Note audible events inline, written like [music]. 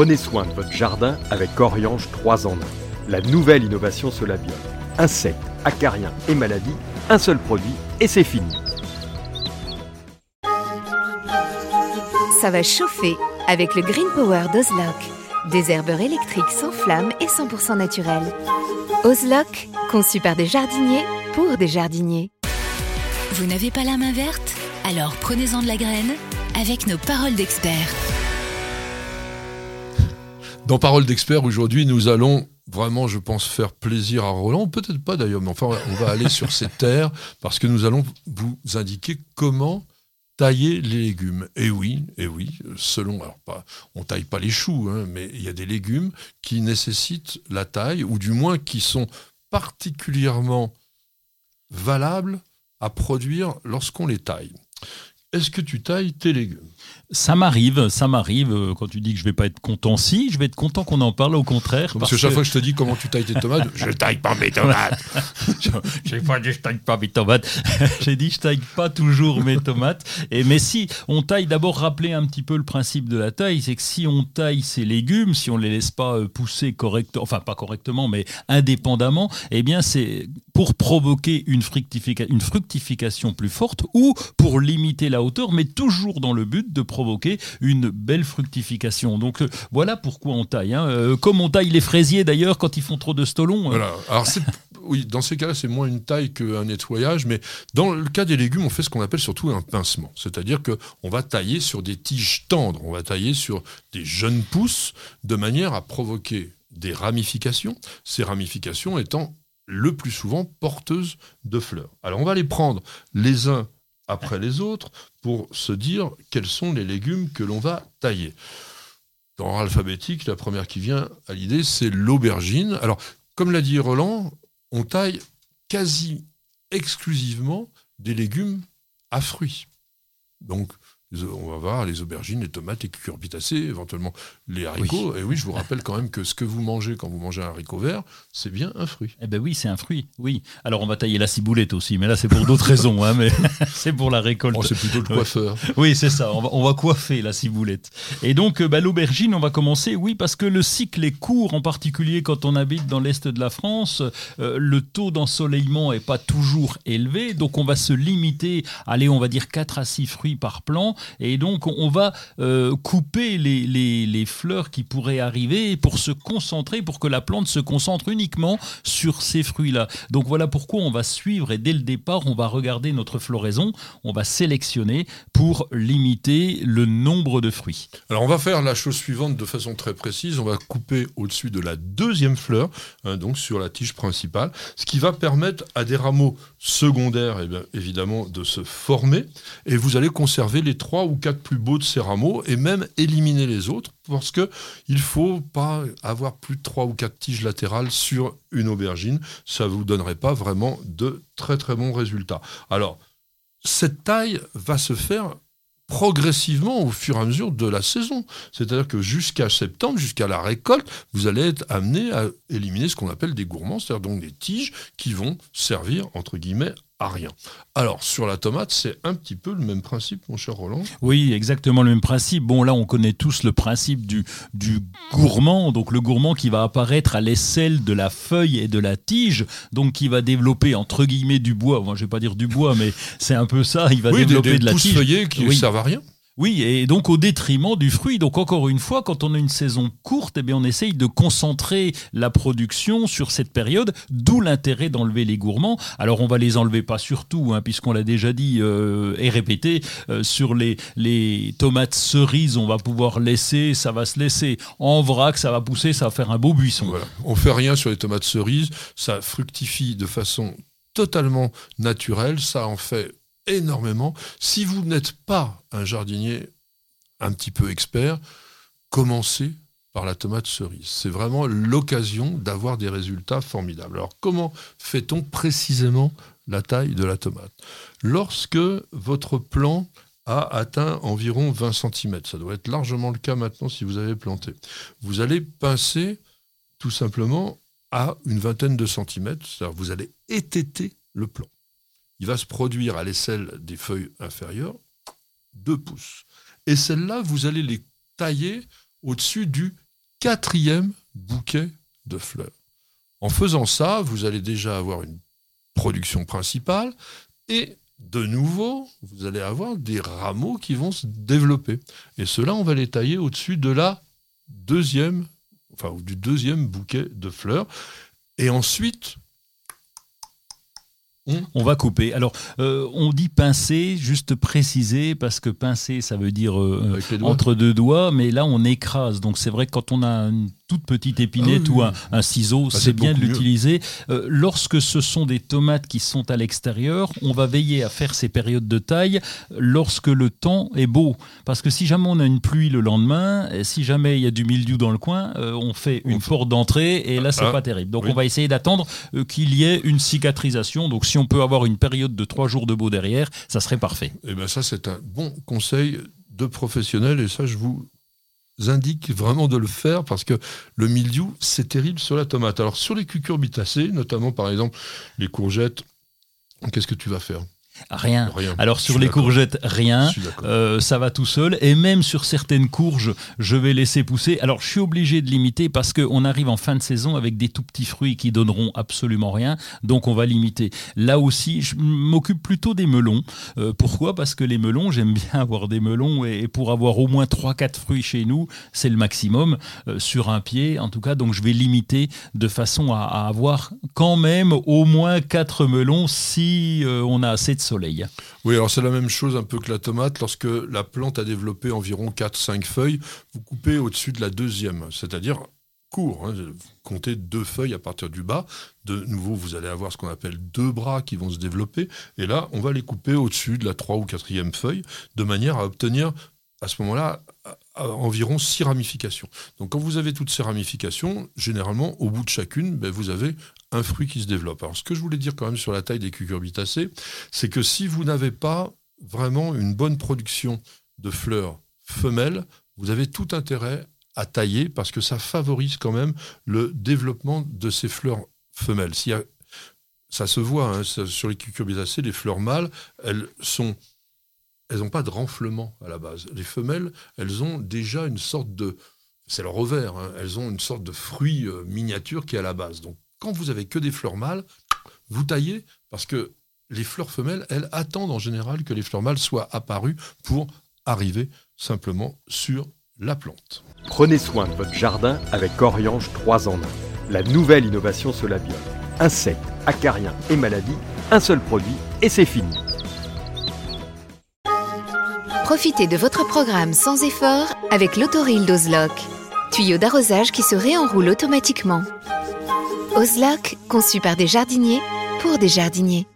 Prenez soin de votre jardin avec Oriange 3 en 1. La nouvelle innovation Solabium. Insectes, acariens et maladies, un seul produit et c'est fini. Ça va chauffer avec le Green Power d'Ozlock. Des herbeurs électriques sans flamme et 100% naturels. Ozlock, conçu par des jardiniers pour des jardiniers. Vous n'avez pas la main verte? Alors prenez-en de la graine avec nos paroles d'experts. Dans Paroles d'experts, aujourd'hui, nous allons vraiment, je pense, faire plaisir à Roland. Peut-être pas d'ailleurs, mais enfin, on va [laughs] aller sur ces terres parce que nous allons vous indiquer comment tailler les légumes. Et oui, et oui, selon, alors pas, on taille pas les choux, hein, mais il y a des légumes qui nécessitent la taille, ou du moins qui sont particulièrement valables à produire lorsqu'on les taille. Est-ce que tu tailles tes légumes? Ça m'arrive, ça m'arrive. Euh, quand tu dis que je vais pas être content, si, je vais être content qu'on en parle, au contraire. Parce, que chaque fois que je te dis comment tu tailles tes tomates, [laughs] je taille pas mes tomates. [laughs] J'ai pas dit je taille pas mes tomates. [laughs] J'ai dit je taille pas toujours mes tomates. Et mais si, on taille d'abord rappeler un petit peu le principe de la taille, c'est que si on taille ces légumes, si on les laisse pas euh, pousser correctement, enfin pas correctement, mais indépendamment, eh bien c'est pour provoquer une, une fructification plus forte ou pour limiter la hauteur, mais toujours dans le but de provoquer une belle fructification. Donc euh, voilà pourquoi on taille. Hein. Euh, comme on taille les fraisiers d'ailleurs quand ils font trop de stolons. Hein. Alors oui, dans ces cas-là, c'est moins une taille qu'un nettoyage, mais dans le cas des légumes, on fait ce qu'on appelle surtout un pincement. C'est-à-dire qu'on va tailler sur des tiges tendres, on va tailler sur des jeunes pousses, de manière à provoquer des ramifications, ces ramifications étant le plus souvent porteuses de fleurs. Alors on va les prendre les uns après les autres pour se dire quels sont les légumes que l'on va tailler. Dans l'ordre alphabétique, la première qui vient à l'idée, c'est l'aubergine. Alors, comme l'a dit Roland, on taille quasi exclusivement des légumes à fruits. Donc, on va voir les aubergines, les tomates, les cucurbitacées, éventuellement les haricots. Et oui, je vous rappelle quand même que ce que vous mangez quand vous mangez un haricot vert, c'est bien un fruit. Eh ben oui, c'est un fruit, oui. Alors on va tailler la ciboulette aussi, mais là c'est pour d'autres raisons, hein, mais [laughs] c'est pour la récolte. Oh, c'est plutôt le coiffeur. Oui, c'est ça, on va, coiffer la ciboulette. Et donc euh, bah, l'aubergine, on va commencer, oui, parce que le cycle est court, en particulier quand on habite dans l'Est de la France, euh, le taux d'ensoleillement n'est pas toujours élevé, donc on va se limiter, allez, on va dire 4 à 6 fruits par plant, et donc, on va euh, couper les, les, fleurs qui pourraient arriver pour se concentrer, pour que la plante se concentre uniquement sur ces fruits-là. Donc, voilà pourquoi on va suivre et dès le départ, on va regarder notre floraison, on va sélectionner pour limiter le nombre de fruits. Alors, on va faire la chose suivante de façon très précise. On va couper au-dessus de la deuxième fleur, hein, donc sur la tige principale, ce qui va permettre à des rameaux secondaires, eh bien, évidemment, de se former. Et vous allez conserver les trois ou quatre plus beaux de ces rameaux et même éliminer les autres parce que il faut pas avoir plus de trois ou quatre tiges latérales sur une aubergine. Ça vous donnerait pas vraiment de très très bons résultats. Alors, cette taille va se faire progressivement au fur et à mesure de la saison. C'est-à-dire que jusqu'à septembre, jusqu'à la récolte, vous allez être amené à éliminer ce qu'on appelle des gourmands, c'est-à-dire donc des tiges qui vont servir, entre guillemets, à rien. Alors, sur la tomate, c'est un petit peu le même principe, mon cher Roland Oui, exactement le même principe. Bon, là, on connaît tous le principe du, du gourmand, donc le gourmand qui va apparaître à l'aisselle de la feuille et de la tige, donc qui va développer, entre guillemets, du bois. Moi, je vais pas dire du bois, mais c'est un peu ça, il va développer de la tige. qui ne servent à rien oui, et donc au détriment du fruit. Donc encore une fois, quand on a une saison courte, eh bien on essaye de concentrer la production sur cette période, d'où l'intérêt d'enlever les gourmands. Alors on va les enlever pas sur tout, hein, puisqu'on l'a déjà dit euh, et répété, euh, sur les, les tomates cerises, on va pouvoir laisser, ça va se laisser en vrac, ça va pousser, ça va faire un beau buisson. Voilà. On fait rien sur les tomates cerises, ça fructifie de façon totalement naturelle, ça en fait énormément. Si vous n'êtes pas un jardinier un petit peu expert, commencez par la tomate cerise. C'est vraiment l'occasion d'avoir des résultats formidables. Alors comment fait-on précisément la taille de la tomate? Lorsque votre plant a atteint environ 20 cm, ça doit être largement le cas maintenant si vous avez planté, vous allez pincer tout simplement à une vingtaine de centimètres, vous allez étêter le plant il va se produire à l'aisselle des feuilles inférieures 2 pouces. Et celles-là, vous allez les tailler au-dessus du quatrième bouquet de fleurs. En faisant ça, vous allez déjà avoir une production principale et de nouveau, vous allez avoir des rameaux qui vont se développer. Et cela, on va les tailler au-dessus de la deuxième, enfin, du deuxième bouquet de fleurs. Et ensuite, on va couper. Alors, euh, on dit pincer, juste préciser, parce que pincer, ça veut dire euh, entre deux doigts, mais là, on écrase. Donc, c'est vrai que quand on a une toute petite épinette ah ou un, ciseau, bah, c'est bien de l'utiliser. Euh, lorsque ce sont des tomates qui sont à l'extérieur, on va veiller à faire ces périodes de taille lorsque le temps est beau. Parce que si jamais on a une pluie le lendemain, et si jamais il y a du mildiou dans le coin, euh, on fait une porte d'entrée et là, c'est ah, pas terrible. Donc, on va essayer d'attendre euh, qu'il y ait une cicatrisation. Donc, si on peut avoir une période de trois jours de beau derrière, ça serait parfait. Et eh bien, ça, c'est un bon conseil de professionnel et ça, je vous indique vraiment de le faire parce que le mildiou, c'est terrible sur la tomate. Alors sur les cucurbitacées, notamment par exemple les courgettes, qu'est-ce que tu vas faire? Rien. Alors sur les courgettes, rien. Euh, ça va tout seul. Et même sur certaines courges, je vais laisser pousser. Alors je suis obligé de limiter parce qu'on arrive en fin de saison avec des tout petits fruits qui donneront absolument rien. Donc on va limiter. Là aussi, je m'occupe plutôt des melons. Euh, pourquoi? Parce que les melons, j'aime bien [laughs] avoir des melons et, pour avoir au moins 3-4 fruits chez nous, c'est le maximum euh, sur un pied. En tout cas, donc je vais limiter de façon à, à avoir quand même au moins 4 melons si on a assez de soleil. Oui, alors c'est la même chose un peu que la tomate. Lorsque la plante a développé environ 4-5 feuilles, vous coupez au-dessus de la deuxième, c'est-à-dire court. Hein. Comptez deux feuilles à partir du bas. De nouveau, vous allez avoir ce qu'on appelle deux bras qui vont se développer. Et là, on va les couper au-dessus de la 3 ou quatrième feuille, de manière à obtenir à ce moment-là environ six ramifications. Donc quand vous avez toutes ces ramifications, généralement, au bout de chacune, ben, vous avez un fruit qui se développe. Alors ce que je voulais dire quand même sur la taille des cucurbitacées, c'est que si vous n'avez pas vraiment une bonne production de fleurs femelles, vous avez tout intérêt à tailler parce que ça favorise quand même le développement de ces fleurs femelles. ça se voit hein, sur les cucurbitacées, les fleurs mâles, elles sont elles n'ont pas de renflement à la base. Les femelles, elles ont déjà une sorte de... C'est leur revers, hein, elles ont une sorte de fruit euh, miniature qui est à la base. Donc quand vous avez que des fleurs mâles, vous taillez parce que les fleurs femelles, elles attendent en général que les fleurs mâles soient apparues pour arriver simplement sur la plante. Prenez soin de votre jardin avec Oriange 3 en 1. La nouvelle innovation Solabium. Insectes, acariens et maladies, un seul produit et c'est fini. Profitez de votre programme sans effort avec l'autoril d'Ozlock. Tuyau d'arrosage qui se réenroule automatiquement. Ozlock, conçu par des jardiniers pour des jardiniers.